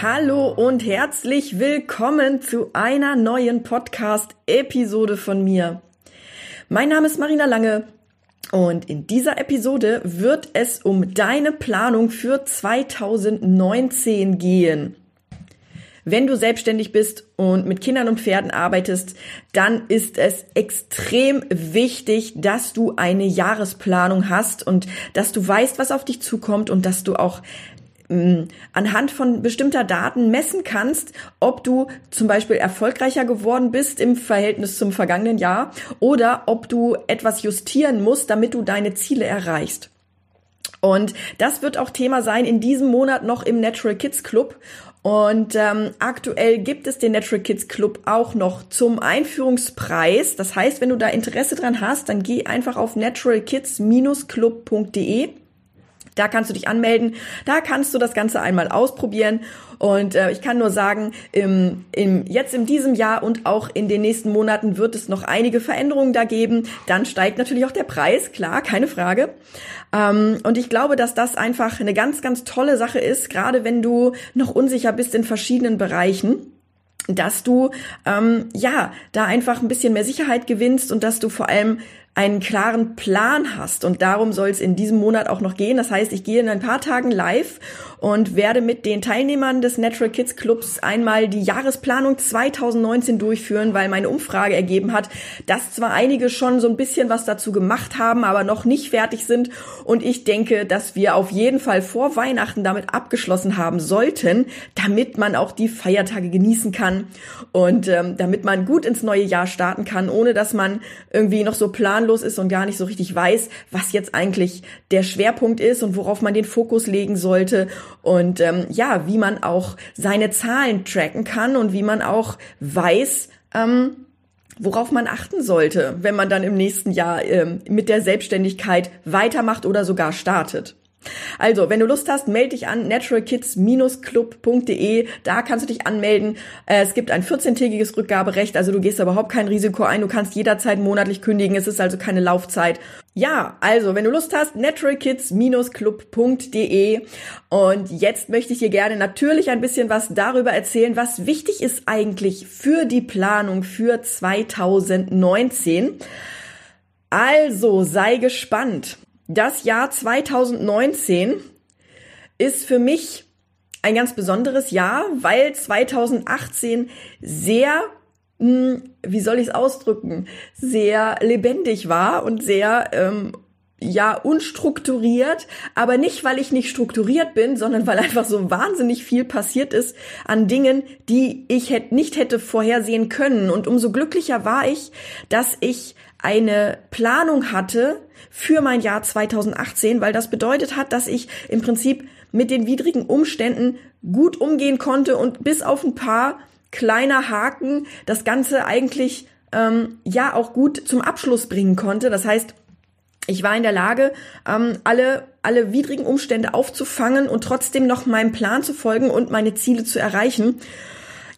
Hallo und herzlich willkommen zu einer neuen Podcast-Episode von mir. Mein Name ist Marina Lange und in dieser Episode wird es um deine Planung für 2019 gehen. Wenn du selbstständig bist und mit Kindern und Pferden arbeitest, dann ist es extrem wichtig, dass du eine Jahresplanung hast und dass du weißt, was auf dich zukommt und dass du auch anhand von bestimmter Daten messen kannst, ob du zum Beispiel erfolgreicher geworden bist im Verhältnis zum vergangenen Jahr oder ob du etwas justieren musst, damit du deine Ziele erreichst. Und das wird auch Thema sein in diesem Monat noch im Natural Kids Club. Und ähm, aktuell gibt es den Natural Kids Club auch noch zum Einführungspreis. Das heißt, wenn du da Interesse dran hast, dann geh einfach auf naturalkids-club.de da kannst du dich anmelden, da kannst du das Ganze einmal ausprobieren. Und äh, ich kann nur sagen, im, im, jetzt in diesem Jahr und auch in den nächsten Monaten wird es noch einige Veränderungen da geben. Dann steigt natürlich auch der Preis, klar, keine Frage. Ähm, und ich glaube, dass das einfach eine ganz, ganz tolle Sache ist, gerade wenn du noch unsicher bist in verschiedenen Bereichen dass du ähm, ja da einfach ein bisschen mehr Sicherheit gewinnst und dass du vor allem einen klaren Plan hast. Und darum soll es in diesem Monat auch noch gehen. Das heißt, ich gehe in ein paar Tagen live und werde mit den Teilnehmern des Natural Kids Clubs einmal die Jahresplanung 2019 durchführen, weil meine Umfrage ergeben hat, dass zwar einige schon so ein bisschen was dazu gemacht haben, aber noch nicht fertig sind. Und ich denke, dass wir auf jeden Fall vor Weihnachten damit abgeschlossen haben sollten, damit man auch die Feiertage genießen kann und ähm, damit man gut ins neue Jahr starten kann, ohne dass man irgendwie noch so planlos planlos ist und gar nicht so richtig weiß, was jetzt eigentlich der Schwerpunkt ist und worauf man den Fokus legen sollte und ähm, ja, wie man auch seine Zahlen tracken kann und wie man auch weiß, ähm, worauf man achten sollte, wenn man dann im nächsten Jahr ähm, mit der Selbstständigkeit weitermacht oder sogar startet. Also, wenn du Lust hast, melde dich an naturalkids-club.de. Da kannst du dich anmelden. Äh, es gibt ein 14-tägiges Rückgaberecht, also du gehst überhaupt kein Risiko ein. Du kannst jederzeit monatlich kündigen. Es ist also keine Laufzeit. Ja, also, wenn du Lust hast, naturalkids-club.de. Und jetzt möchte ich dir gerne natürlich ein bisschen was darüber erzählen, was wichtig ist eigentlich für die Planung für 2019. Also sei gespannt. Das Jahr 2019 ist für mich ein ganz besonderes Jahr, weil 2018 sehr, hm, wie soll ich es ausdrücken, sehr lebendig war und sehr ähm, ja unstrukturiert, aber nicht weil ich nicht strukturiert bin, sondern weil einfach so wahnsinnig viel passiert ist an Dingen, die ich nicht hätte vorhersehen können. Und umso glücklicher war ich, dass ich eine Planung hatte für mein Jahr 2018, weil das bedeutet hat, dass ich im Prinzip mit den widrigen Umständen gut umgehen konnte und bis auf ein paar kleiner Haken das Ganze eigentlich ähm, ja auch gut zum Abschluss bringen konnte. Das heißt, ich war in der Lage, ähm, alle, alle widrigen Umstände aufzufangen und trotzdem noch meinem Plan zu folgen und meine Ziele zu erreichen.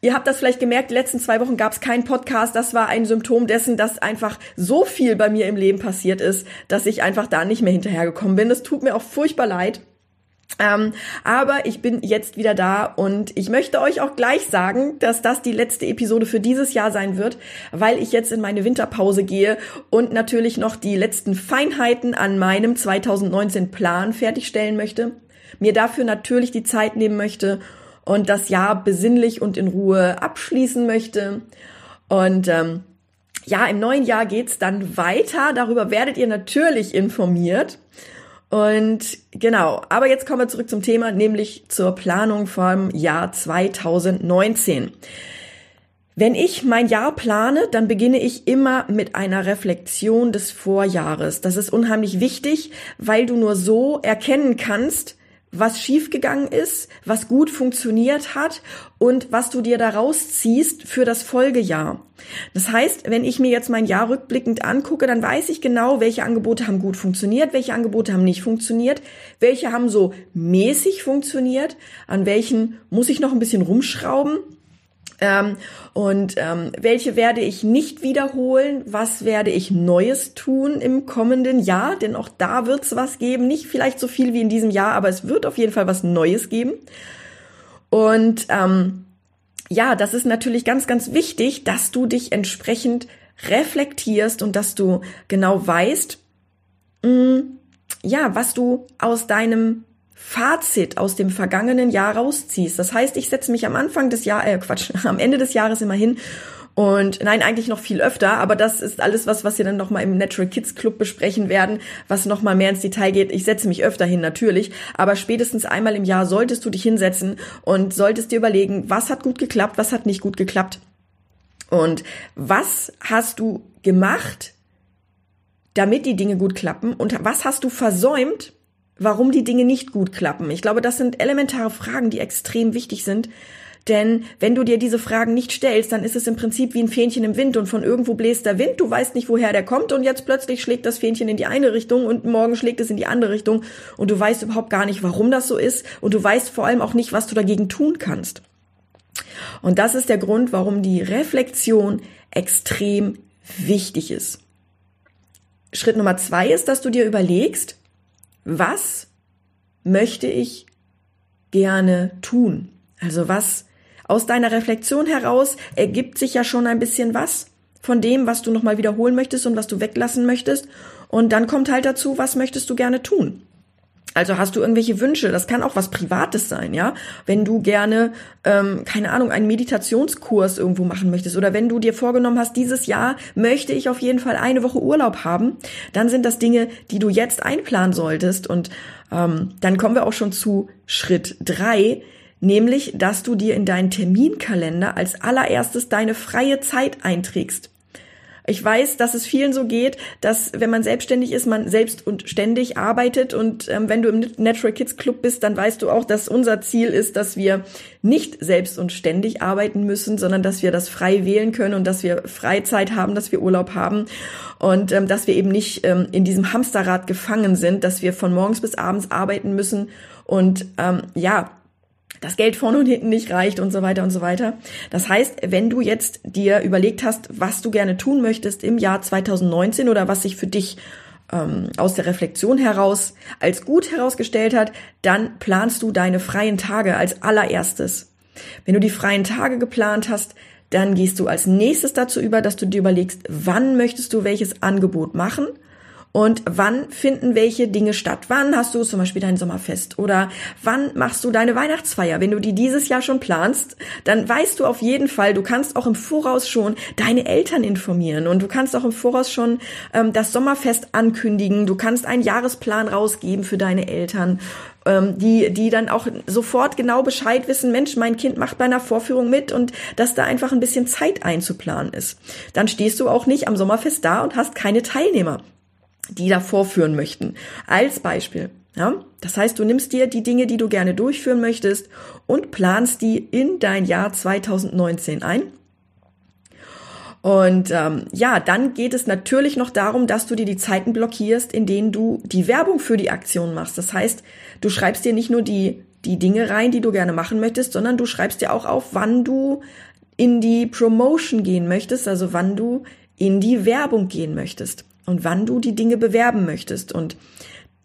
Ihr habt das vielleicht gemerkt, die letzten zwei Wochen gab es keinen Podcast. Das war ein Symptom dessen, dass einfach so viel bei mir im Leben passiert ist, dass ich einfach da nicht mehr hinterhergekommen bin. Das tut mir auch furchtbar leid. Ähm, aber ich bin jetzt wieder da und ich möchte euch auch gleich sagen, dass das die letzte Episode für dieses Jahr sein wird, weil ich jetzt in meine Winterpause gehe und natürlich noch die letzten Feinheiten an meinem 2019 Plan fertigstellen möchte. Mir dafür natürlich die Zeit nehmen möchte und das Jahr besinnlich und in Ruhe abschließen möchte. Und ähm, ja, im neuen Jahr geht's dann weiter. Darüber werdet ihr natürlich informiert. Und genau, aber jetzt kommen wir zurück zum Thema, nämlich zur Planung vom Jahr 2019. Wenn ich mein Jahr plane, dann beginne ich immer mit einer Reflexion des Vorjahres. Das ist unheimlich wichtig, weil du nur so erkennen kannst, was schiefgegangen ist, was gut funktioniert hat und was du dir daraus ziehst für das Folgejahr. Das heißt, wenn ich mir jetzt mein Jahr rückblickend angucke, dann weiß ich genau, welche Angebote haben gut funktioniert, welche Angebote haben nicht funktioniert, welche haben so mäßig funktioniert, an welchen muss ich noch ein bisschen rumschrauben ähm, und ähm, welche werde ich nicht wiederholen? Was werde ich Neues tun im kommenden Jahr? Denn auch da wird es was geben. Nicht vielleicht so viel wie in diesem Jahr, aber es wird auf jeden Fall was Neues geben. Und ähm, ja, das ist natürlich ganz, ganz wichtig, dass du dich entsprechend reflektierst und dass du genau weißt, mh, mm, ja, was du aus deinem Fazit aus dem vergangenen Jahr rausziehst. Das heißt, ich setze mich am Anfang des Jahres, äh Quatsch, am Ende des Jahres immer hin und nein, eigentlich noch viel öfter, aber das ist alles was, was wir dann nochmal im Natural Kids Club besprechen werden, was nochmal mehr ins Detail geht. Ich setze mich öfter hin, natürlich, aber spätestens einmal im Jahr solltest du dich hinsetzen und solltest dir überlegen, was hat gut geklappt, was hat nicht gut geklappt und was hast du gemacht, damit die Dinge gut klappen und was hast du versäumt, warum die Dinge nicht gut klappen. Ich glaube, das sind elementare Fragen, die extrem wichtig sind. Denn wenn du dir diese Fragen nicht stellst, dann ist es im Prinzip wie ein Fähnchen im Wind und von irgendwo bläst der Wind, du weißt nicht, woher der kommt und jetzt plötzlich schlägt das Fähnchen in die eine Richtung und morgen schlägt es in die andere Richtung und du weißt überhaupt gar nicht, warum das so ist und du weißt vor allem auch nicht, was du dagegen tun kannst. Und das ist der Grund, warum die Reflexion extrem wichtig ist. Schritt Nummer zwei ist, dass du dir überlegst, was möchte ich gerne tun? Also was aus deiner Reflexion heraus ergibt sich ja schon ein bisschen was von dem, was du nochmal wiederholen möchtest und was du weglassen möchtest. Und dann kommt halt dazu, was möchtest du gerne tun? Also hast du irgendwelche Wünsche? Das kann auch was Privates sein, ja. Wenn du gerne, ähm, keine Ahnung, einen Meditationskurs irgendwo machen möchtest oder wenn du dir vorgenommen hast, dieses Jahr möchte ich auf jeden Fall eine Woche Urlaub haben, dann sind das Dinge, die du jetzt einplanen solltest. Und ähm, dann kommen wir auch schon zu Schritt drei, nämlich, dass du dir in deinen Terminkalender als allererstes deine freie Zeit einträgst. Ich weiß, dass es vielen so geht, dass wenn man selbstständig ist, man selbst und ständig arbeitet. Und ähm, wenn du im Natural Kids Club bist, dann weißt du auch, dass unser Ziel ist, dass wir nicht selbst und ständig arbeiten müssen, sondern dass wir das frei wählen können und dass wir Freizeit haben, dass wir Urlaub haben und ähm, dass wir eben nicht ähm, in diesem Hamsterrad gefangen sind, dass wir von morgens bis abends arbeiten müssen und ähm, ja, das Geld vorne und hinten nicht reicht und so weiter und so weiter. Das heißt, wenn du jetzt dir überlegt hast, was du gerne tun möchtest im Jahr 2019 oder was sich für dich ähm, aus der Reflexion heraus als gut herausgestellt hat, dann planst du deine freien Tage als allererstes. Wenn du die freien Tage geplant hast, dann gehst du als nächstes dazu über, dass du dir überlegst, wann möchtest du welches Angebot machen und wann finden welche Dinge statt? Wann hast du zum Beispiel dein Sommerfest oder wann machst du deine Weihnachtsfeier? Wenn du die dieses Jahr schon planst, dann weißt du auf jeden Fall, du kannst auch im Voraus schon deine Eltern informieren und du kannst auch im Voraus schon ähm, das Sommerfest ankündigen. Du kannst einen Jahresplan rausgeben für deine Eltern ähm, die, die dann auch sofort genau Bescheid wissen, Mensch, mein Kind macht bei einer Vorführung mit und dass da einfach ein bisschen Zeit einzuplanen ist. Dann stehst du auch nicht am Sommerfest da und hast keine Teilnehmer die da vorführen möchten. Als Beispiel. Ja? Das heißt, du nimmst dir die Dinge, die du gerne durchführen möchtest und planst die in dein Jahr 2019 ein. Und ähm, ja, dann geht es natürlich noch darum, dass du dir die Zeiten blockierst, in denen du die Werbung für die Aktion machst. Das heißt, du schreibst dir nicht nur die, die Dinge rein, die du gerne machen möchtest, sondern du schreibst dir auch auf, wann du in die Promotion gehen möchtest, also wann du in die Werbung gehen möchtest und wann du die Dinge bewerben möchtest. Und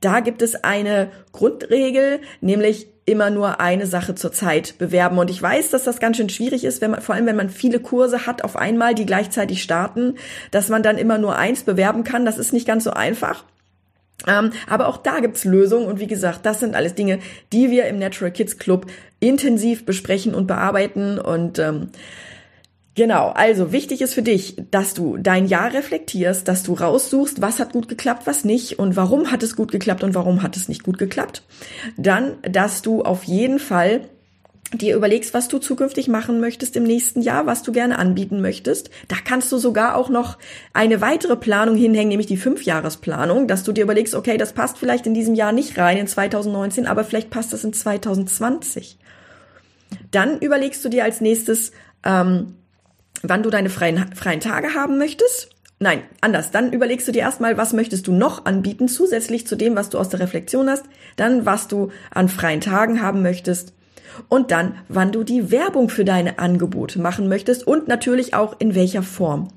da gibt es eine Grundregel, nämlich immer nur eine Sache zur Zeit bewerben. Und ich weiß, dass das ganz schön schwierig ist, wenn man, vor allem wenn man viele Kurse hat auf einmal, die gleichzeitig starten, dass man dann immer nur eins bewerben kann. Das ist nicht ganz so einfach. Ähm, aber auch da gibt's Lösungen und wie gesagt, das sind alles Dinge, die wir im Natural Kids Club intensiv besprechen und bearbeiten und ähm, Genau, also wichtig ist für dich, dass du dein Jahr reflektierst, dass du raussuchst, was hat gut geklappt, was nicht und warum hat es gut geklappt und warum hat es nicht gut geklappt. Dann, dass du auf jeden Fall dir überlegst, was du zukünftig machen möchtest im nächsten Jahr, was du gerne anbieten möchtest. Da kannst du sogar auch noch eine weitere Planung hinhängen, nämlich die Fünfjahresplanung, dass du dir überlegst, okay, das passt vielleicht in diesem Jahr nicht rein in 2019, aber vielleicht passt das in 2020. Dann überlegst du dir als nächstes, ähm, wann du deine freien, freien Tage haben möchtest. Nein, anders. Dann überlegst du dir erstmal, was möchtest du noch anbieten, zusätzlich zu dem, was du aus der Reflexion hast. Dann, was du an freien Tagen haben möchtest und dann, wann du die Werbung für deine Angebote machen möchtest und natürlich auch in welcher Form.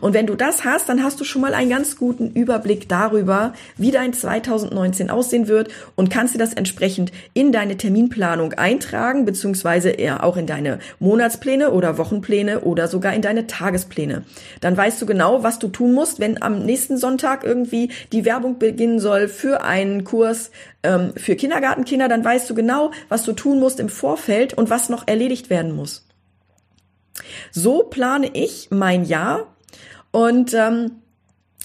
Und wenn du das hast, dann hast du schon mal einen ganz guten Überblick darüber, wie dein 2019 aussehen wird und kannst dir das entsprechend in deine Terminplanung eintragen, beziehungsweise eher auch in deine Monatspläne oder Wochenpläne oder sogar in deine Tagespläne. Dann weißt du genau, was du tun musst, wenn am nächsten Sonntag irgendwie die Werbung beginnen soll für einen Kurs ähm, für Kindergartenkinder, dann weißt du genau, was du tun musst im Vorfeld und was noch erledigt werden muss. So plane ich mein Jahr und ähm,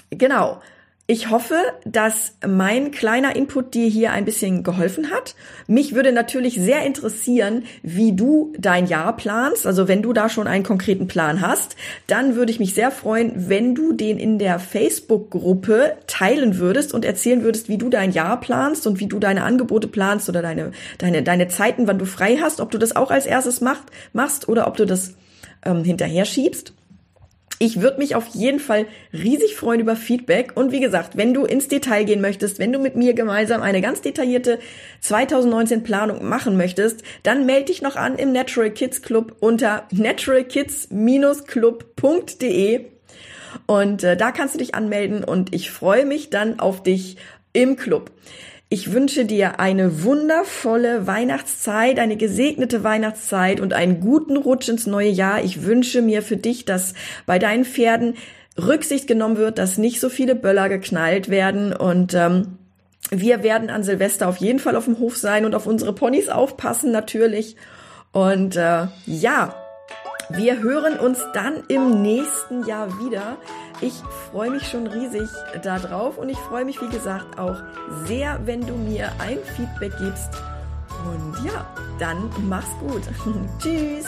genau, ich hoffe, dass mein kleiner Input dir hier ein bisschen geholfen hat. Mich würde natürlich sehr interessieren, wie du dein Jahr planst. Also wenn du da schon einen konkreten Plan hast, dann würde ich mich sehr freuen, wenn du den in der Facebook-Gruppe teilen würdest und erzählen würdest, wie du dein Jahr planst und wie du deine Angebote planst oder deine, deine, deine Zeiten, wann du frei hast, ob du das auch als erstes macht, machst oder ob du das ähm, hinterher schiebst. Ich würde mich auf jeden Fall riesig freuen über Feedback. Und wie gesagt, wenn du ins Detail gehen möchtest, wenn du mit mir gemeinsam eine ganz detaillierte 2019 Planung machen möchtest, dann melde dich noch an im Natural Kids Club unter naturalkids-club.de. Und äh, da kannst du dich anmelden und ich freue mich dann auf dich im Club. Ich wünsche dir eine wundervolle Weihnachtszeit, eine gesegnete Weihnachtszeit und einen guten Rutsch ins neue Jahr. Ich wünsche mir für dich, dass bei deinen Pferden Rücksicht genommen wird, dass nicht so viele Böller geknallt werden und ähm, wir werden an Silvester auf jeden Fall auf dem Hof sein und auf unsere Ponys aufpassen natürlich. Und äh, ja, wir hören uns dann im nächsten Jahr wieder. Ich freue mich schon riesig darauf und ich freue mich, wie gesagt, auch sehr, wenn du mir ein Feedback gibst. Und ja, dann mach's gut. Tschüss.